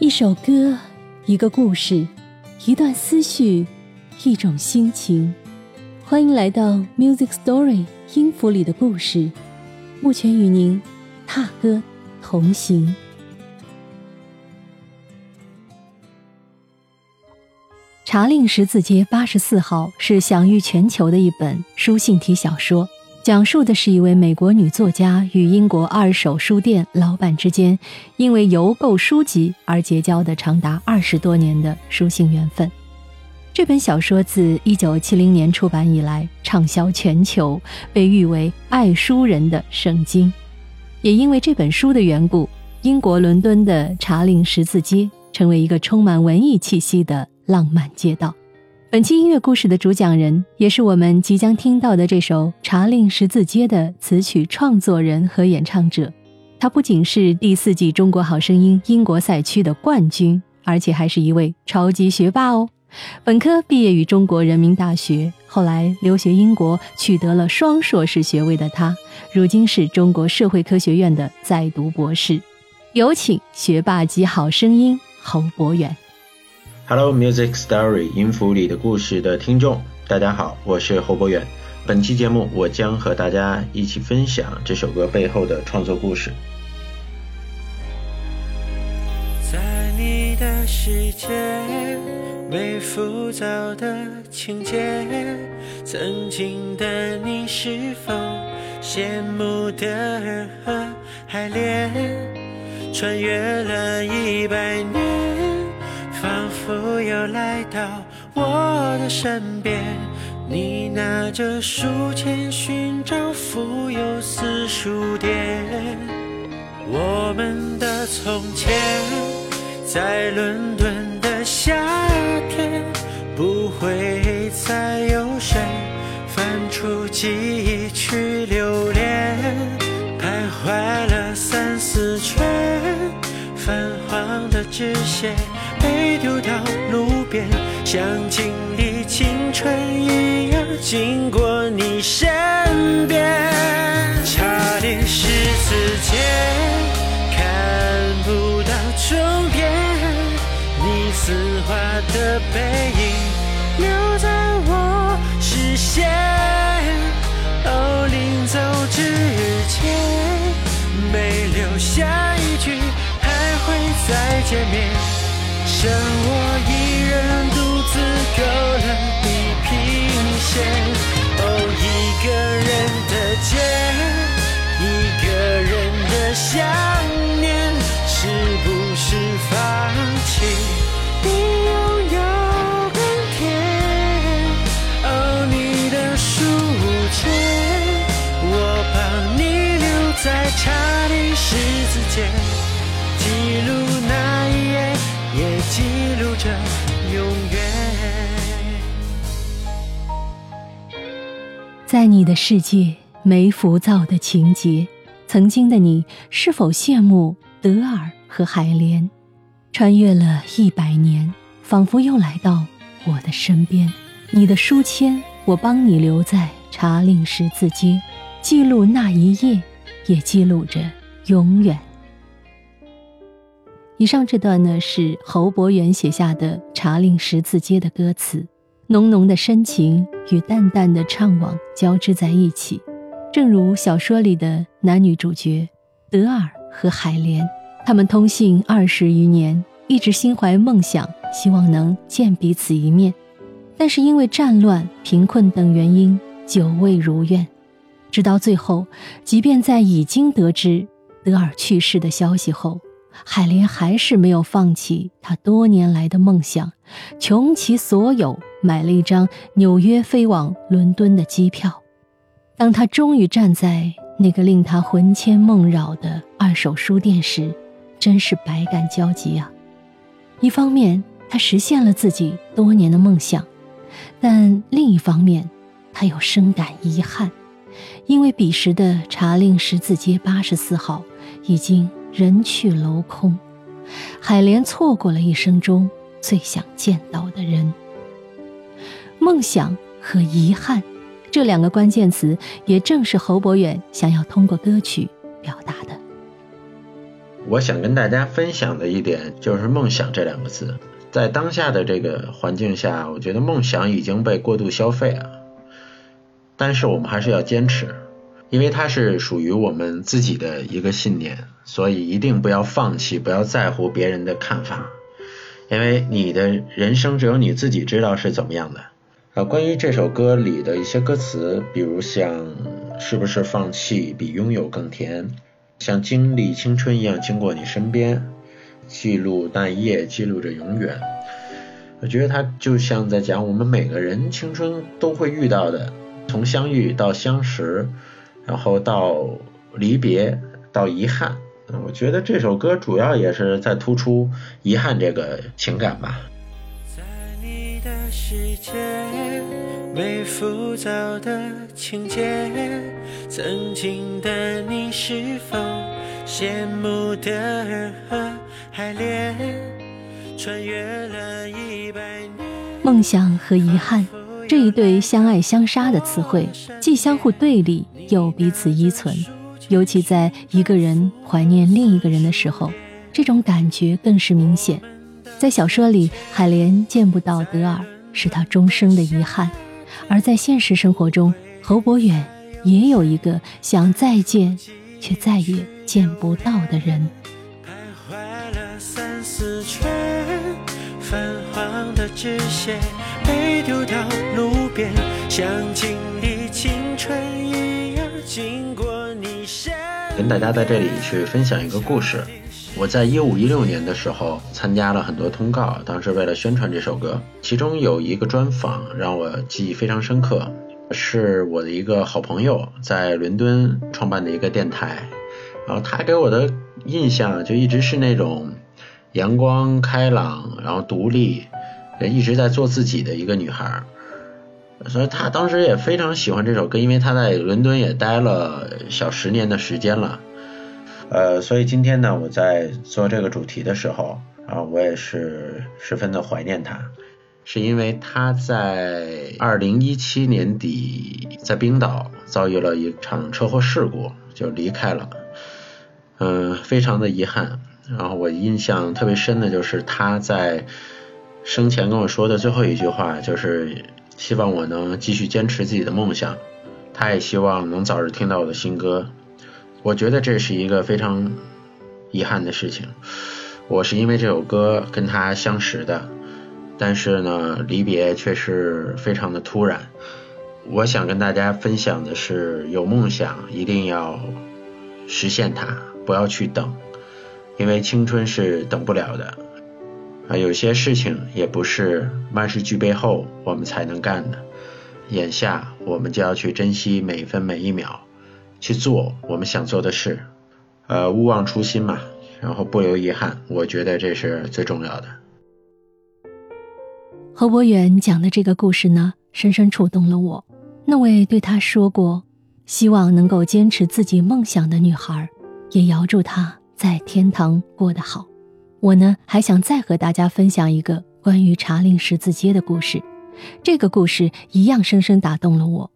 一首歌，一个故事，一段思绪，一种心情。欢迎来到 Music Story 音符里的故事，目前与您踏歌同行。《茶令十字街八十四号》是享誉全球的一本书信体小说。讲述的是一位美国女作家与英国二手书店老板之间，因为邮购书籍而结交的长达二十多年的书信缘分。这本小说自一九七零年出版以来畅销全球，被誉为爱书人的圣经。也因为这本书的缘故，英国伦敦的查令十字街成为一个充满文艺气息的浪漫街道。本期音乐故事的主讲人，也是我们即将听到的这首《茶令十字街》的词曲创作人和演唱者。他不仅是第四季《中国好声音》英国赛区的冠军，而且还是一位超级学霸哦。本科毕业于中国人民大学，后来留学英国，取得了双硕士学位的他，如今是中国社会科学院的在读博士。有请学霸级好声音侯博远。Hello Music Story 音符里的故事的听众，大家好，我是侯博远。本期节目，我将和大家一起分享这首歌背后的创作故事。在你的世界，没浮躁的情节，曾经的你是否羡慕的人和海莲，穿越了一百年。仿佛又来到我的身边，你拿着书签寻找富有私书店。我们的从前，在伦敦的夏天，不会再有谁翻出记忆去留恋，徘徊了三四圈，泛黄的纸屑。丢到路边，像经历青春一样经过你身边，差点十字街看不到终点，你丝滑的背影留在我视线，哦，临走之前没留下一句还会再见面。剩我一人独自勾了地平线，哦，一个人的街，一个人的想念，是不是放弃比拥有更甜？哦，你的书签，我把你留在查理十字街，在你的世界没浮躁的情节，曾经的你是否羡慕德尔和海莲？穿越了一百年，仿佛又来到我的身边。你的书签，我帮你留在查令十字街，记录那一夜，也记录着永远。以上这段呢是侯博元写下的《茶令十字街》的歌词，浓浓的深情与淡淡的怅惘交织在一起，正如小说里的男女主角德尔和海莲，他们通信二十余年，一直心怀梦想，希望能见彼此一面，但是因为战乱、贫困等原因，久未如愿。直到最后，即便在已经得知德尔去世的消息后，海莲还是没有放弃他多年来的梦想，穷其所有买了一张纽约飞往伦敦的机票。当他终于站在那个令他魂牵梦绕的二手书店时，真是百感交集啊！一方面，他实现了自己多年的梦想，但另一方面，他又深感遗憾，因为彼时的查令十字街八十四号已经。人去楼空，海莲错过了一生中最想见到的人。梦想和遗憾这两个关键词，也正是侯博远想要通过歌曲表达的。我想跟大家分享的一点就是“梦想”这两个字，在当下的这个环境下，我觉得梦想已经被过度消费了。但是我们还是要坚持，因为它是属于我们自己的一个信念，所以一定不要放弃，不要在乎别人的看法，因为你的人生只有你自己知道是怎么样的。啊，关于这首歌里的一些歌词，比如像“是不是放弃比拥有更甜”，像经历青春一样经过你身边，记录那一夜，记录着永远。我觉得它就像在讲我们每个人青春都会遇到的，从相遇到相识，然后到离别，到遗憾。我觉得这首歌主要也是在突出遗憾这个情感吧。世界没浮躁的情节，曾经的你是否羡慕的人和海莲，穿越了一百年。梦想和遗憾这一对相爱相杀的词汇，既相互对立，又彼此依存。尤其在一个人怀念另一个人的时候，这种感觉更是明显。在小说里，海莲见不到德尔。是他终生的遗憾，而在现实生活中，侯博远也有一个想再见却再也见不到的人。徘徊了三四圈，泛黄的纸屑被丢到路边，像经历青春一样经过你身。跟大家在这里去分享一个故事。我在一五一六年的时候参加了很多通告，当时为了宣传这首歌，其中有一个专访让我记忆非常深刻，是我的一个好朋友在伦敦创办的一个电台，然后他给我的印象就一直是那种阳光开朗，然后独立，一直在做自己的一个女孩，所以他当时也非常喜欢这首歌，因为他在伦敦也待了小十年的时间了。呃，所以今天呢，我在做这个主题的时候啊，我也是十分的怀念他，是因为他在二零一七年底在冰岛遭遇了一场车祸事故，就离开了，嗯，非常的遗憾。然后我印象特别深的就是他在生前跟我说的最后一句话，就是希望我能继续坚持自己的梦想，他也希望能早日听到我的新歌。我觉得这是一个非常遗憾的事情。我是因为这首歌跟他相识的，但是呢，离别却是非常的突然。我想跟大家分享的是，有梦想一定要实现它，不要去等，因为青春是等不了的。啊，有些事情也不是万事俱备后我们才能干的，眼下我们就要去珍惜每一分每一秒。去做我们想做的事，呃，勿忘初心嘛，然后不留遗憾，我觉得这是最重要的。何博远讲的这个故事呢，深深触动了我。那位对他说过希望能够坚持自己梦想的女孩，也遥祝她在天堂过得好。我呢，还想再和大家分享一个关于茶陵十字街的故事。这个故事一样深深打动了我。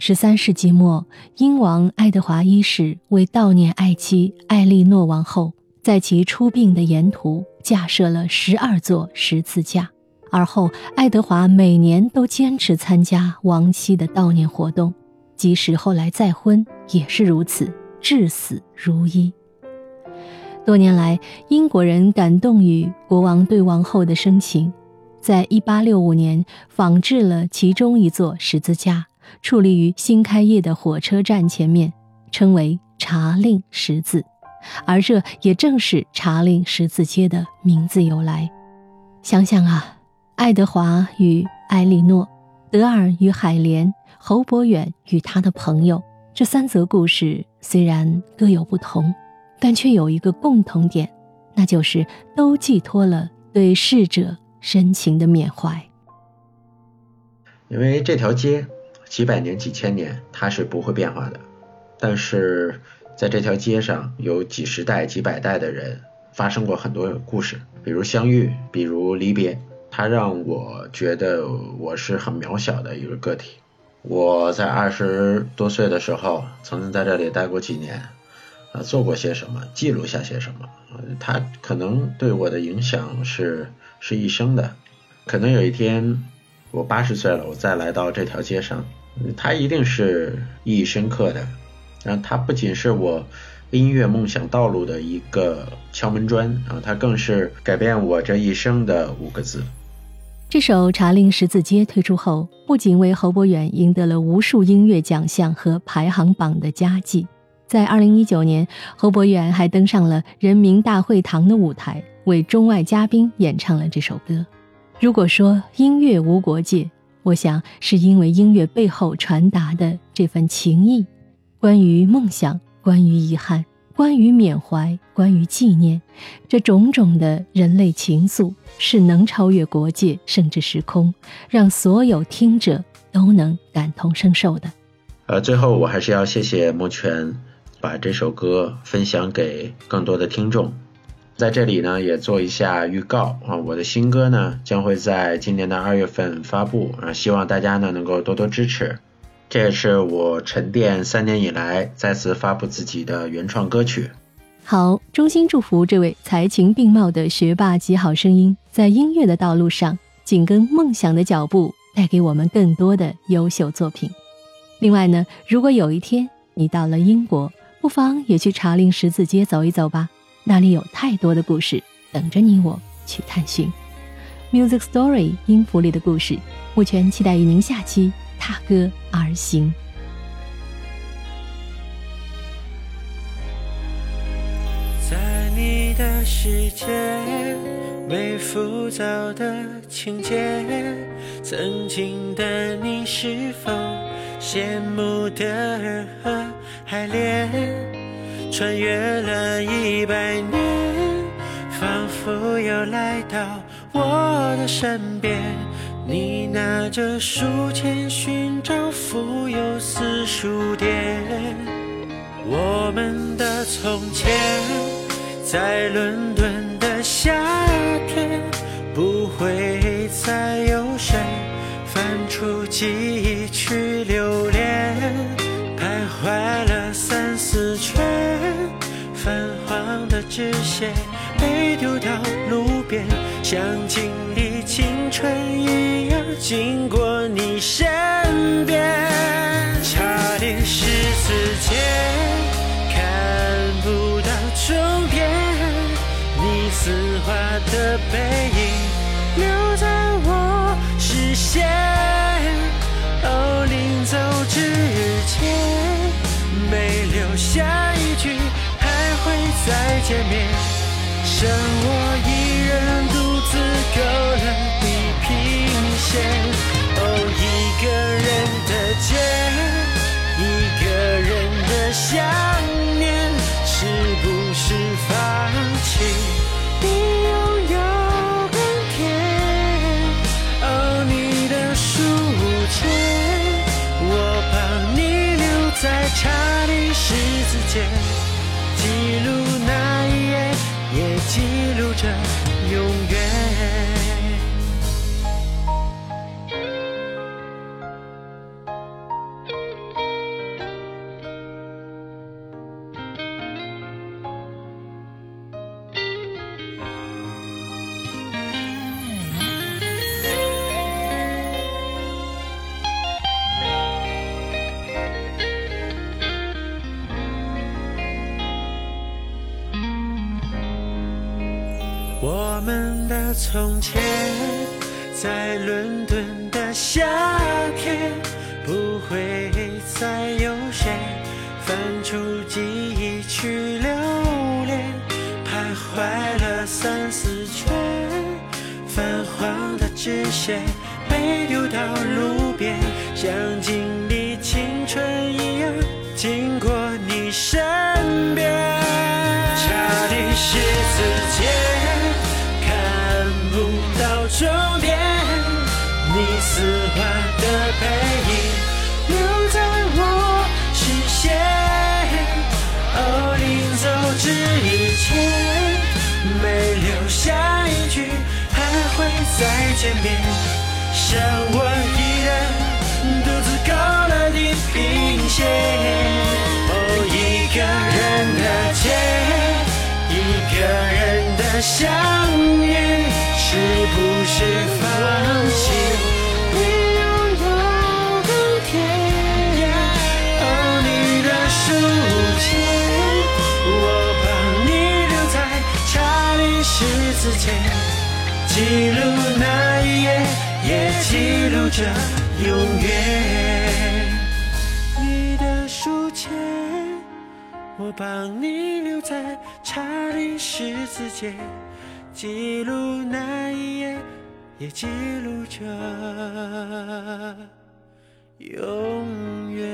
十三世纪末，英王爱德华一世为悼念爱妻艾莉诺王后，在其出殡的沿途架设了十二座十字架。而后，爱德华每年都坚持参加亡妻的悼念活动，即使后来再婚也是如此，至死如一。多年来，英国人感动于国王对王后的深情，在一八六五年仿制了其中一座十字架。矗立于新开业的火车站前面，称为茶令十字，而这也正是茶令十字街的名字由来。想想啊，爱德华与艾莉诺，德尔与海莲，侯伯远与他的朋友，这三则故事虽然各有不同，但却有一个共同点，那就是都寄托了对逝者深情的缅怀。因为这条街。几百年、几千年，它是不会变化的。但是在这条街上，有几十代、几百代的人发生过很多故事，比如相遇，比如离别。它让我觉得我是很渺小的一个个体。我在二十多岁的时候，曾经在这里待过几年，啊做过些什么，记录下些什么。他可能对我的影响是是一生的。可能有一天我八十岁了，我再来到这条街上，它一定是意义深刻的。然后他不仅是我音乐梦想道路的一个敲门砖啊，它更是改变我这一生的五个字。这首《茶陵十字街》推出后，不仅为侯博远赢得了无数音乐奖项和排行榜的佳绩，在2019年，侯博远还登上了人民大会堂的舞台，为中外嘉宾演唱了这首歌。如果说音乐无国界，我想是因为音乐背后传达的这份情谊，关于梦想，关于遗憾。关于缅怀，关于纪念，这种种的人类情愫是能超越国界，甚至时空，让所有听者都能感同身受的。呃，最后我还是要谢谢莫泉，把这首歌分享给更多的听众。在这里呢，也做一下预告啊，我的新歌呢将会在今年的二月份发布啊，希望大家呢能够多多支持。这也是我沉淀三年以来再次发布自己的原创歌曲。好，衷心祝福这位才情并茂的学霸级好声音，在音乐的道路上紧跟梦想的脚步，带给我们更多的优秀作品。另外呢，如果有一天你到了英国，不妨也去查令十字街走一走吧，那里有太多的故事等着你我去探寻。Music Story 音符里的故事，目前期待与您下期。踏歌而行，在你的世界，没浮躁的情节。曾经的你，是否羡慕的人和海恋？穿越了一百年，仿佛又来到我的身边。你拿着书签寻找富有私书店，我们的从前，在伦敦的夏天，不会再有谁翻出记忆去留恋，纸屑被丢到路边，像经历青春一样。经过你身见面，剩我一人独自够了。哦，一个人的街，一个人的想念，是不是放弃比拥有更甜？哦，你的书签，我帮你留在查理十字街，记录那一页，也记录着永远。我们的从前，在伦敦的夏天，不会再有谁翻出记忆去留恋，徘徊了三四圈，泛黄的纸屑被丢到路边，像经你丝滑的背影留在我视线。哦，临走之前没留下一句还会再见面，剩我一人独自勾了地平线。哦，一个人的街，一个人。的想念是不是放弃？记录那一夜也记录着永远你的书签我帮你留在查理十字街记录那一夜也记录着永远。